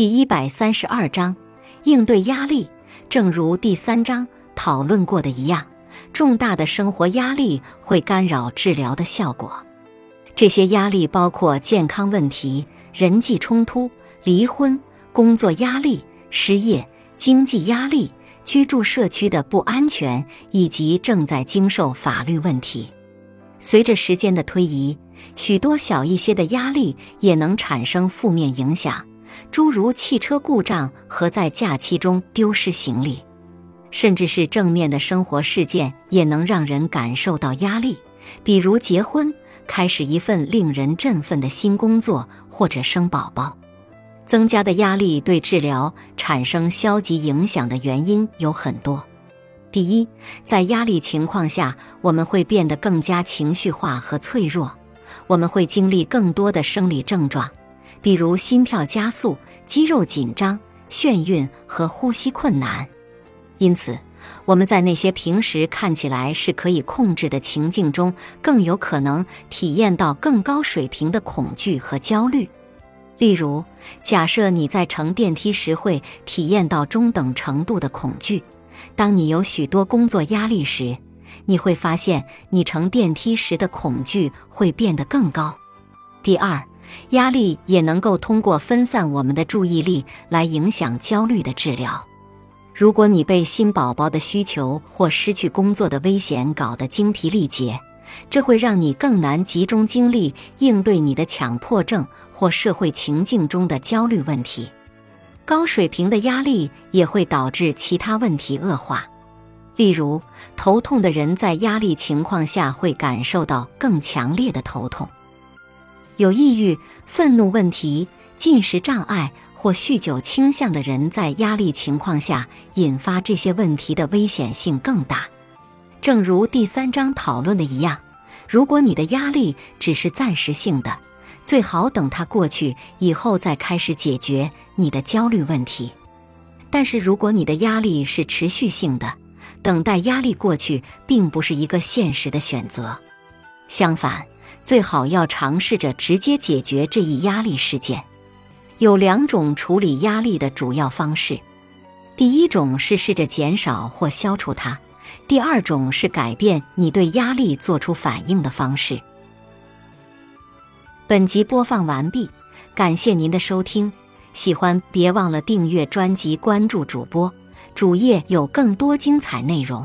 第一百三十二章应对压力。正如第三章讨论过的一样，重大的生活压力会干扰治疗的效果。这些压力包括健康问题、人际冲突、离婚、工作压力、失业、经济压力、居住社区的不安全，以及正在经受法律问题。随着时间的推移，许多小一些的压力也能产生负面影响，诸如汽车故障和在假期中丢失行李，甚至是正面的生活事件也能让人感受到压力，比如结婚、开始一份令人振奋的新工作或者生宝宝。增加的压力对治疗产生消极影响的原因有很多。第一，在压力情况下，我们会变得更加情绪化和脆弱，我们会经历更多的生理症状，比如心跳加速、肌肉紧张、眩晕和呼吸困难。因此，我们在那些平时看起来是可以控制的情境中，更有可能体验到更高水平的恐惧和焦虑。例如，假设你在乘电梯时会体验到中等程度的恐惧。当你有许多工作压力时，你会发现你乘电梯时的恐惧会变得更高。第二，压力也能够通过分散我们的注意力来影响焦虑的治疗。如果你被新宝宝的需求或失去工作的危险搞得精疲力竭，这会让你更难集中精力应对你的强迫症或社会情境中的焦虑问题。高水平的压力也会导致其他问题恶化，例如头痛的人在压力情况下会感受到更强烈的头痛；有抑郁、愤怒问题、进食障碍或酗酒倾向的人在压力情况下引发这些问题的危险性更大。正如第三章讨论的一样，如果你的压力只是暂时性的，最好等它过去以后再开始解决你的焦虑问题。但是，如果你的压力是持续性的，等待压力过去并不是一个现实的选择。相反，最好要尝试着直接解决这一压力事件。有两种处理压力的主要方式：第一种是试着减少或消除它；第二种是改变你对压力做出反应的方式。本集播放完毕，感谢您的收听。喜欢别忘了订阅专辑、关注主播，主页有更多精彩内容。